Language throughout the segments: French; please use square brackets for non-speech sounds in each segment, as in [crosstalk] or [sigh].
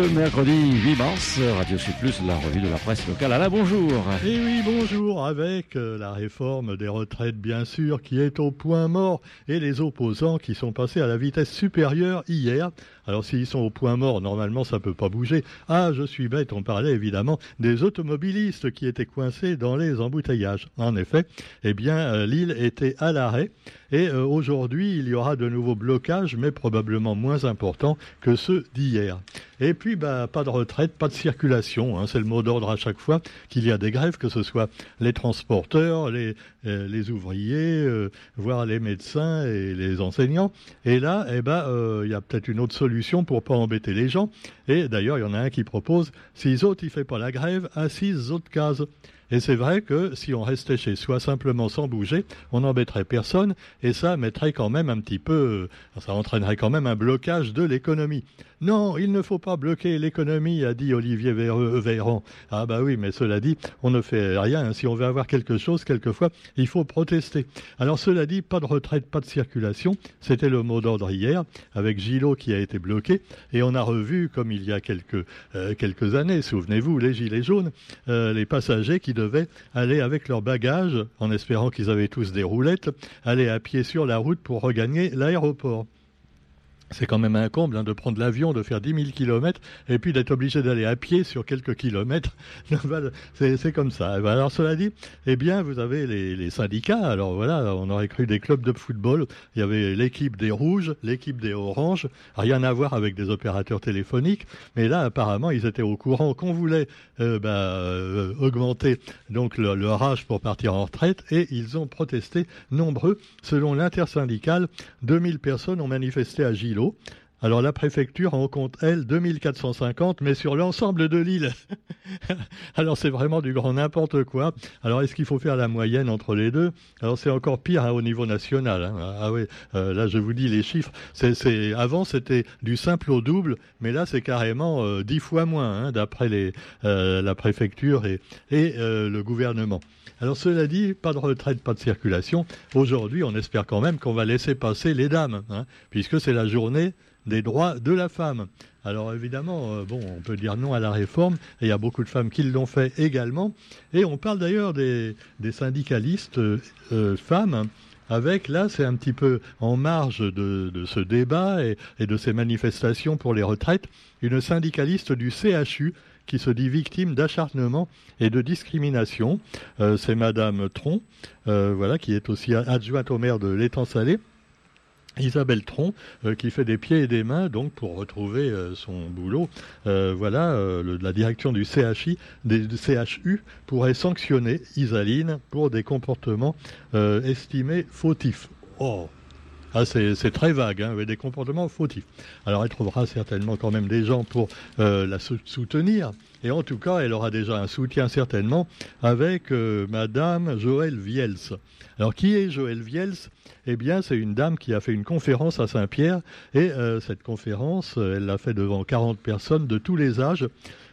Le mercredi 8 mars, Radio Sud Plus, la revue de la presse locale. Alain, bonjour. Et eh oui, bonjour, avec euh, la réforme des retraites, bien sûr, qui est au point mort, et les opposants qui sont passés à la vitesse supérieure hier. Alors s'ils sont au point mort, normalement ça peut pas bouger. Ah, je suis bête, on parlait évidemment des automobilistes qui étaient coincés dans les embouteillages. En effet, eh bien euh, l'île était à l'arrêt et euh, aujourd'hui il y aura de nouveaux blocages, mais probablement moins importants que ceux d'hier. Et puis, bah, pas de retraite, pas de circulation. Hein, c'est le mot d'ordre à chaque fois qu'il y a des grèves, que ce soit les transporteurs, les, euh, ouvriers, voire les médecins et les enseignants. Et là, eh ben, il y a peut-être une autre solution pour pas embêter les gens. Et d'ailleurs, il y en a un qui propose, six autres, il fait pas la grève, à six autres cases. Et c'est vrai que si on restait chez soi simplement sans bouger, on n'embêterait personne et ça mettrait quand même un petit peu, euh, ça entraînerait quand même un blocage de l'économie. Non, il ne faut pas bloquer l'économie, a dit Olivier Véran. Ah bah oui, mais cela dit, on ne fait rien. Si on veut avoir quelque chose, quelquefois, il faut protester. Alors cela dit, pas de retraite, pas de circulation. C'était le mot d'ordre hier, avec Gillot qui a été bloqué. Et on a revu, comme il y a quelques, euh, quelques années, souvenez-vous, les gilets jaunes, euh, les passagers qui devaient aller avec leurs bagages, en espérant qu'ils avaient tous des roulettes, aller à pied sur la route pour regagner l'aéroport c'est quand même un comble hein, de prendre l'avion, de faire 10 000 kilomètres et puis d'être obligé d'aller à pied sur quelques kilomètres. [laughs] c'est comme ça. Alors cela dit, eh bien, vous avez les, syndicats. Alors voilà, on aurait cru des clubs de football. Il y avait l'équipe des rouges, l'équipe des oranges. Rien à voir avec des opérateurs téléphoniques. Mais là, apparemment, ils étaient au courant qu'on voulait euh, bah, euh, augmenter donc le, leur âge pour partir en retraite et ils ont protesté nombreux. Selon l'intersyndicale, 2000 personnes ont manifesté à Gilles vélo alors la préfecture en compte, elle, 2450, mais sur l'ensemble de l'île. [laughs] Alors c'est vraiment du grand n'importe quoi. Alors est-ce qu'il faut faire la moyenne entre les deux? Alors c'est encore pire hein, au niveau national. Hein. Ah oui, euh, là je vous dis les chiffres. Avant c'était du simple au double, mais là c'est carrément euh, dix fois moins, hein, d'après euh, la préfecture et, le gouvernement. Alors cela dit, pas de retraite, pas de circulation. Aujourd'hui, on espère quand même qu'on va laisser passer les dames, puisque c'est la journée des droits de la femme. Alors évidemment, euh, bon, on peut dire non à la réforme, et il y a beaucoup de femmes qui l'ont fait également. Et on parle d'ailleurs des, syndicalistes euh, femmes. Avec là, c'est un petit peu en marge de, ce débat et, de ces manifestations pour les retraites, une syndicaliste du CHU qui se dit victime d'acharnement et de discrimination. Euh, c'est Madame Tron, euh, voilà, qui est aussi adjointe au maire de l'étang salé. Isabelle Tron, euh, qui fait des pieds et des mains donc pour retrouver son boulot. voilà, la direction du CHI, des, CHU pourrait sanctionner Isaline pour des comportements estimés fautifs. Oh, ah, c'est très vague, hein, des comportements fautifs. Alors elle trouvera certainement quand même des gens pour euh, la soutenir. Et en tout cas, elle aura déjà un soutien certainement avec euh, Madame Joël Viels. Alors qui est Joël Viels? Eh bien, c'est une dame qui a fait une conférence à Saint-Pierre. Et euh, cette conférence, elle l'a fait devant 40 personnes de tous les âges.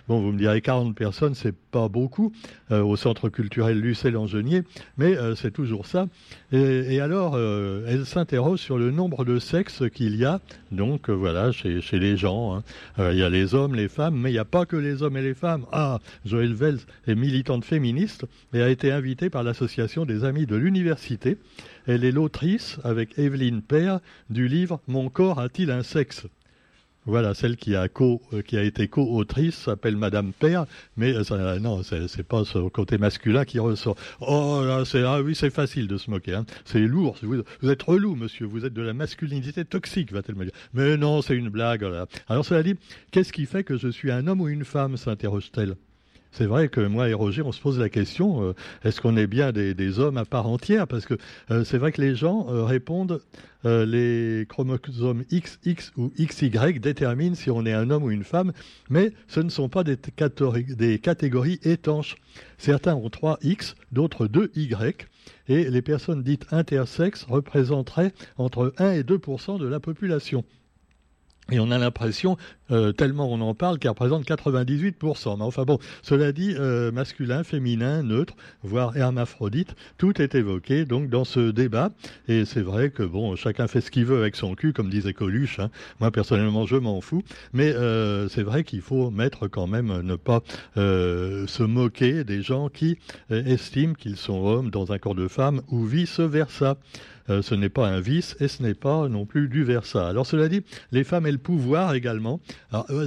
Bon, vous me direz 40 personnes, c'est pas beaucoup euh, au centre culturel Lucé-Langenier, mais euh, c'est toujours ça. Et, alors, euh, elle s'interroge sur le nombre de sexes qu'il y a, donc voilà, chez, les gens. Hein. Il y a les hommes, les femmes, mais il n'y a pas que les hommes et les femmes. Ah, Joël Vels est militante féministe et a été invitée par l'association des amis de l'université. Elle est l'autrice, avec Evelyne Père, du livre Mon corps a-t-il un sexe voilà, celle qui a co, euh, qui a été co-autrice s'appelle Madame Père, mais euh, ça, non, c'est pas ce côté masculin qui ressort. Oh là, c'est ah oui, c'est facile de se moquer. Hein. C'est lourd. Vous, vous, êtes relou, monsieur. Vous êtes de la masculinité toxique, va-t-elle me dire. Mais non, c'est une blague. Alors cela dit, qu'est-ce qui fait que je suis un homme ou une femme s'interroge-t-elle? C'est vrai que moi et Roger, on se pose la question euh, est-ce qu'on est bien des, hommes à part entière? Parce que euh, c'est vrai que les gens euh, répondent les chromosomes XX ou XY déterminent si on est un homme ou une femme, mais ce ne sont pas des, catégories étanches. Certains ont 3 X, d'autres 2 Y, et les personnes dites intersexes représenteraient entre 1 et 2% de la population. Et on a l'impression, euh, tellement on en parle, qu'elle représente 98%. Mais enfin bon, cela dit, euh, masculin, féminin, neutre, voire hermaphrodite, tout est évoqué donc dans ce débat. Et c'est vrai que bon, chacun fait ce qu'il veut avec son cul, comme disait Coluche. Hein. Moi personnellement, je m'en fous. Mais euh, c'est vrai qu'il faut mettre quand même, ne pas se moquer des gens qui estiment qu'ils sont hommes dans un corps de femme ou vice versa. Euh, ce n'est pas un vice et ce n'est pas non plus du versa. Alors cela dit, les femmes et le pouvoir également.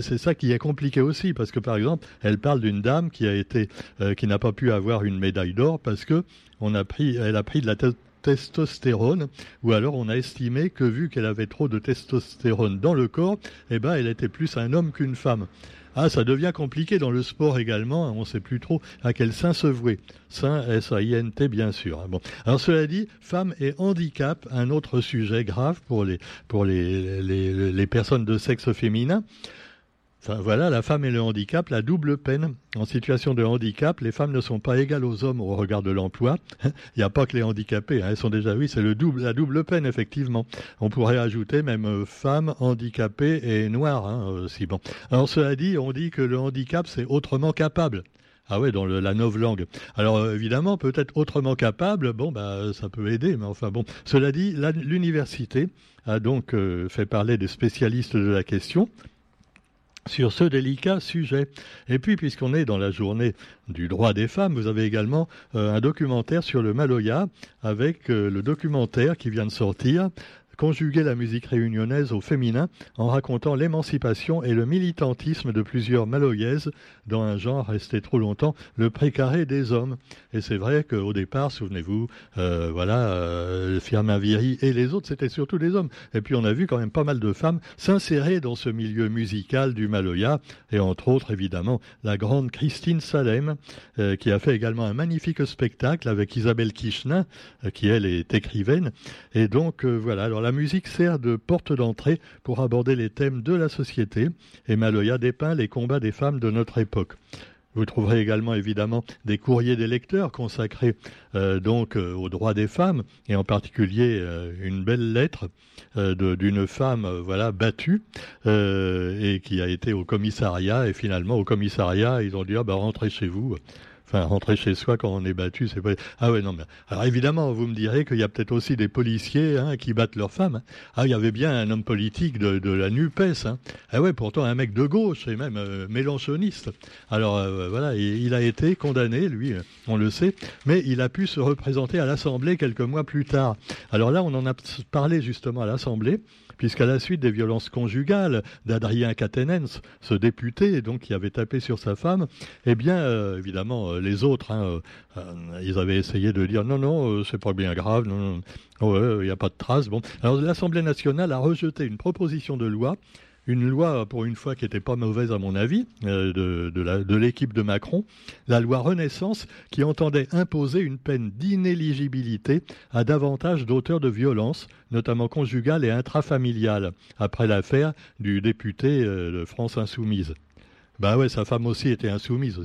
c'est ça qui est compliqué aussi parce que par exemple, elle parle d'une dame qui a été, euh, qui n'a pas pu avoir une médaille d'or parce que on a pris, elle a pris de la testostérone, ou alors on a estimé que vu qu'elle avait trop de testostérone dans le corps, eh ben elle était plus un homme qu'une femme. Ah, ça devient compliqué dans le sport également. On ne sait plus trop à quel sein se vouer. Saint, S-A-I-N-T, bien sûr. Bon. Alors, cela dit, femmes et handicap, un autre sujet grave pour les, pour les, les personnes de sexe féminin voilà, la femme et le handicap, la double peine. En situation de handicap, les femmes ne sont pas égales aux hommes au regard de l'emploi. [laughs] Il n'y a pas que les handicapés, hein. elles sont déjà, oui, c'est le double, la double peine, effectivement. On pourrait ajouter même euh, femmes, handicapées et noires, hein, aussi. Bon. Alors, cela dit, on dit que le handicap, c'est autrement capable. Ah ouais, dans la langue. Alors euh, évidemment, peut-être autrement capable, bon, bah, ça peut aider, mais enfin bon. Cela dit, l'université a donc euh, fait parler des spécialistes de la question sur ce délicat sujet. Et puis, puisqu'on est dans la journée du droit des femmes, vous avez également euh, un documentaire sur le Maloya, avec euh, le documentaire qui vient de sortir, conjuguer la musique réunionnaise au féminin en racontant l'émancipation et le militantisme de plusieurs maloyaises dans un genre resté trop longtemps le précaré des hommes. Et c'est vrai qu'au départ, souvenez-vous, euh, voilà, euh, Firmin Viry et les autres, c'était surtout des hommes. Et puis on a vu quand même pas mal de femmes s'insérer dans ce milieu musical du Maloya, et entre autres, évidemment, la grande Christine Salem, euh, qui a fait également un magnifique spectacle avec Isabelle Kichnin, euh, qui elle est écrivaine. Et donc, voilà, alors la musique sert de porte d'entrée pour aborder les thèmes de la société et Maloya dépeint les combats des femmes de notre époque. Vous trouverez également évidemment des courriers des lecteurs consacrés euh, donc euh, aux droits des femmes et en particulier euh, une belle lettre d'une femme voilà battue et qui a été au commissariat et finalement au commissariat ils ont dit ah bah rentrez chez vous Enfin, rentrer chez soi quand on est battu, c'est pas. Ah ouais, non, mais. Alors évidemment, vous me direz qu'il y a peut-être aussi des policiers hein, qui battent leurs femmes. Hein. Ah, il y avait bien un homme politique de, la NUPES. Hein. Ah ouais, pourtant un mec de gauche et même euh, mélanchoniste. Alors euh, voilà, il, a été condamné, lui, on le sait, mais il a pu se représenter à l'Assemblée quelques mois plus tard. Alors là, on en a parlé justement à l'Assemblée puisqu'à la suite des violences conjugales d'Adrien Catenens, ce député donc qui avait tapé sur sa femme, eh bien euh, évidemment euh, les autres, hein, euh, ils avaient essayé de dire non non c'est pas bien grave, non, il n'y a pas de traces. Bon, alors l'Assemblée nationale a rejeté une proposition de loi une loi, pour une fois, qui n'était pas mauvaise à mon avis, euh, de, l'équipe de, Macron, la loi Renaissance, qui entendait imposer une peine d'inéligibilité à davantage d'auteurs de violences, notamment conjugales et intrafamiliales, après l'affaire du député euh, de France Insoumise. Bah ouais, sa femme aussi était insoumise.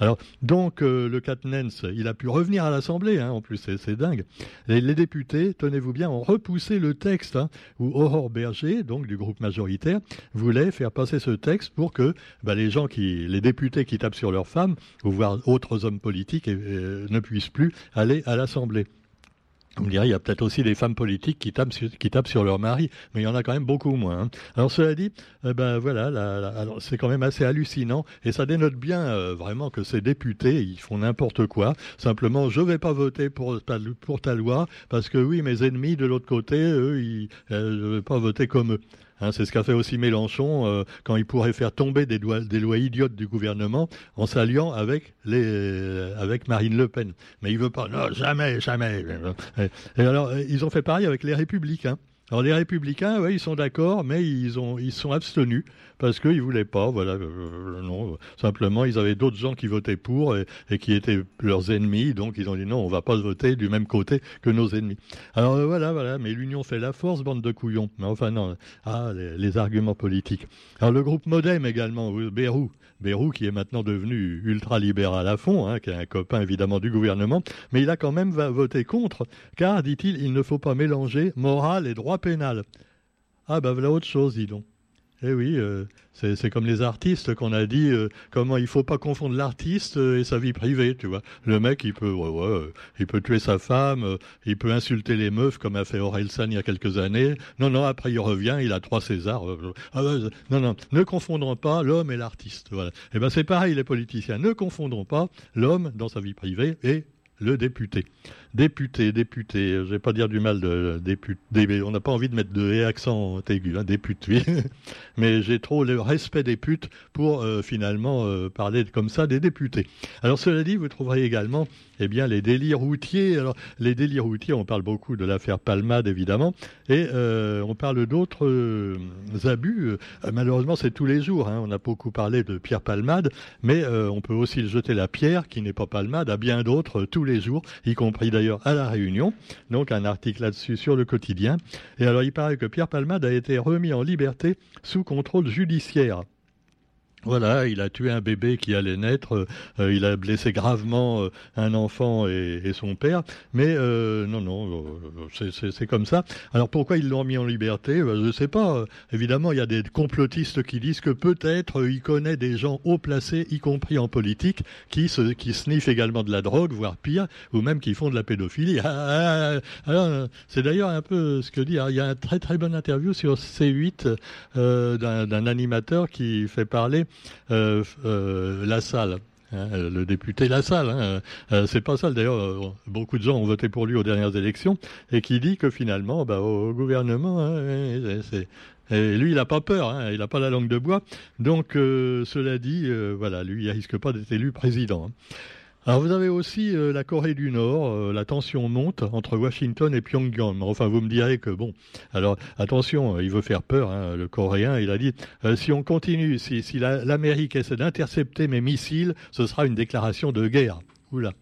Alors donc euh, le Katnens, il a pu revenir à l'Assemblée. Hein, en plus, c'est dingue. Les, députés, tenez-vous bien, ont repoussé le texte hein, où Aurore Berger, donc du groupe majoritaire, voulait faire passer ce texte pour que bah, les gens qui, les députés qui tapent sur leurs femmes, ou voire autres hommes politiques, ne puissent plus aller à l'Assemblée. Vous me direz, il y a peut-être aussi des femmes politiques qui tapent, sur, qui tapent sur leur mari, mais il y en a quand même beaucoup moins. Hein. Alors cela dit, eh ben voilà, c'est quand même assez hallucinant et ça dénote bien euh, vraiment que ces députés, ils font n'importe quoi. Simplement, je vais pas voter pour, pour ta loi parce que oui, mes ennemis de l'autre côté, eux, ils, euh, je vais pas voter comme eux. Hein, c'est ce qu'a fait aussi Mélenchon euh, quand il pourrait faire tomber des, lois idiotes du gouvernement en s'alliant avec, avec Marine Le Pen. Mais il veut pas. Non, jamais, jamais. Et alors, ils ont fait pareil avec les Républicains. Alors les républicains, ouais, ils sont d'accord, mais ils ont ils sont abstenus parce qu'ils voulaient pas, voilà, euh, euh, non, simplement ils avaient d'autres gens qui votaient pour et, qui étaient leurs ennemis, donc ils ont dit non, on va pas voter du même côté que nos ennemis. Alors euh, voilà, voilà, mais l'union fait la force, bande de couillons. Mais enfin non, ah les, arguments politiques. Alors le groupe MoDem également, Bérou, Bérou qui est maintenant devenu ultra libéral à fond, hein, qui est un copain évidemment du gouvernement, mais il a quand même voté contre, car dit-il, il ne faut pas mélanger morale et droit pénal. Ah bah voilà autre chose, dis donc. Eh oui, euh, c'est comme les artistes qu'on a dit euh, comment il faut pas confondre l'artiste euh, et sa vie privée, tu vois. Le mec, il peut, il peut tuer sa femme, il peut insulter les meufs comme a fait Orelsan il y a quelques années. Non, non, après il revient, il a trois Césars. Ah, non, non, ne confondons pas l'homme et l'artiste. Voilà. Eh ben c'est pareil les politiciens. Ne confondons pas l'homme dans sa vie privée et le député. Député, député, je vais pas dire du mal de député, on n'a pas envie de mettre de accent aigu, hein, député, [laughs] mais j'ai trop le respect des putes pour euh, finalement euh, parler comme ça des députés. Alors cela dit, vous trouverez également eh bien, les délires routiers. Alors, les délires routiers, on parle beaucoup de l'affaire Palmade, évidemment, et euh, on parle d'autres abus. malheureusement, c'est tous les jours. Hein. On a beaucoup parlé de Pierre Palmade, mais on peut aussi jeter la pierre, qui n'est pas Palmade, à bien d'autres tous les jours, y compris d'ailleurs à La Réunion. Donc un article là-dessus sur le quotidien. Et alors il paraît que Pierre Palmade a été remis en liberté sous contrôle judiciaire. Voilà, il a tué un bébé qui allait naître, euh, il a blessé gravement euh, un enfant et, son père, mais euh, non, non, c'est comme ça. Alors pourquoi ils l'ont mis en liberté? Ben, Je ne sais pas. Évidemment, il y a des complotistes qui disent que peut-être il connaît des gens haut placés, y compris en politique, qui, se, qui sniffent également de la drogue, voire pire, ou même qui font de la pédophilie. [laughs] Ah, ah, ah, c'est d'ailleurs un peu ce que dit. il y a un très très bonne interview sur C8 d'un animateur qui fait parler euh, euh, la salle. Hein, le député Lassalle, hein, euh, c'est pas ça. D'ailleurs, beaucoup de gens ont voté pour lui aux dernières élections et qui dit que finalement, bah, au, gouvernement, hein, lui, il n'a pas peur, il n'a pas la langue de bois. Donc, cela dit, voilà, lui, il risque pas d'être élu président. Alors vous avez aussi euh, la Corée du Nord, euh, la tension monte entre Washington et Pyongyang. Enfin, vous me direz que bon, alors attention, il veut faire peur, hein, le Coréen. Il a dit euh, si on continue, si, si l'Amérique essaie d'intercepter mes missiles, ce sera une déclaration de guerre. Oula.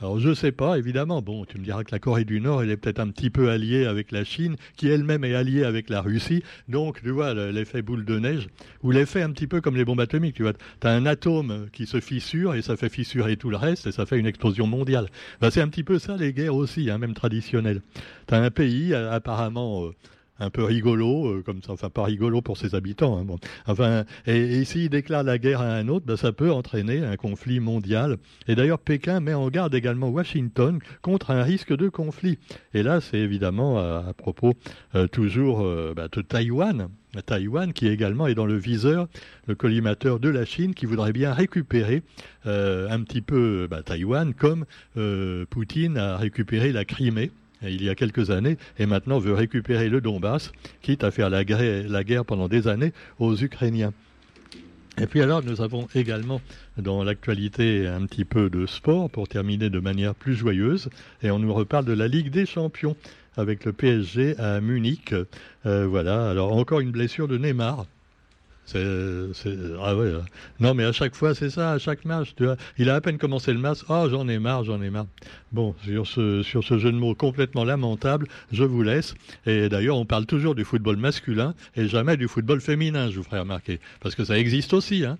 Alors je sais pas, évidemment. Bon, tu me diras que la Corée du Nord, elle est peut-être un petit peu alliée avec la Chine, qui elle-même est alliée avec la Russie. Donc, tu vois, l'effet boule de neige, ou l'effet un petit peu comme les bombes atomiques. Tu vois, tu as un atome qui se fissure et ça fait fissurer tout le reste et ça fait une explosion mondiale. Ben, c'est un petit peu ça les guerres aussi, hein, même traditionnelles. Tu as un pays apparemment euh, un peu rigolo, euh, comme ça, enfin pas rigolo pour ses habitants. Hein, et, s'il déclare la guerre à un autre, ben, ça peut entraîner un conflit mondial. Et d'ailleurs, Pékin met en garde également Washington contre un risque de conflit. Et là, c'est évidemment à, propos euh, toujours euh, ben, de Taïwan. Taïwan, qui également est dans le viseur, le collimateur de la Chine, qui voudrait bien récupérer un petit peu ben, Taïwan, comme Poutine a récupéré la Crimée il y a quelques années, et maintenant veut récupérer le Donbass, quitte à faire la guerre, pendant des années aux Ukrainiens. Et puis alors, nous avons également dans l'actualité un petit peu de sport pour terminer de manière plus joyeuse, et on nous reparle de la Ligue des Champions avec le PSG à Munich. Euh, voilà, alors encore une blessure de Neymar. Ah ouais. Non, mais à chaque fois, c'est ça, à chaque match. Tu vois, il a à peine commencé le match. Ah, j'en ai marre, j'en ai marre. Bon, sur ce, sur ce jeu de mots complètement lamentable, je vous laisse. Et d'ailleurs, on parle toujours du football masculin et jamais du football féminin, je vous ferai remarquer. Parce que ça existe aussi, hein.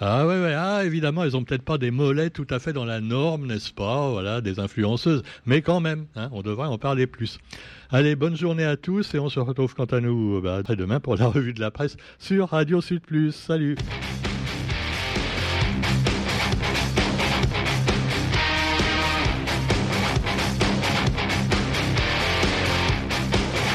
Ah ouais, ouais, ah évidemment, elles ont peut-être pas des mollets tout à fait dans la norme, n'est-ce pas Voilà, des influenceuses, mais quand même, hein, on devrait en parler plus. Allez, bonne journée à tous et on se retrouve quant à nous bah, demain pour la [laughs] revue de la presse sur Radio Sud. Salut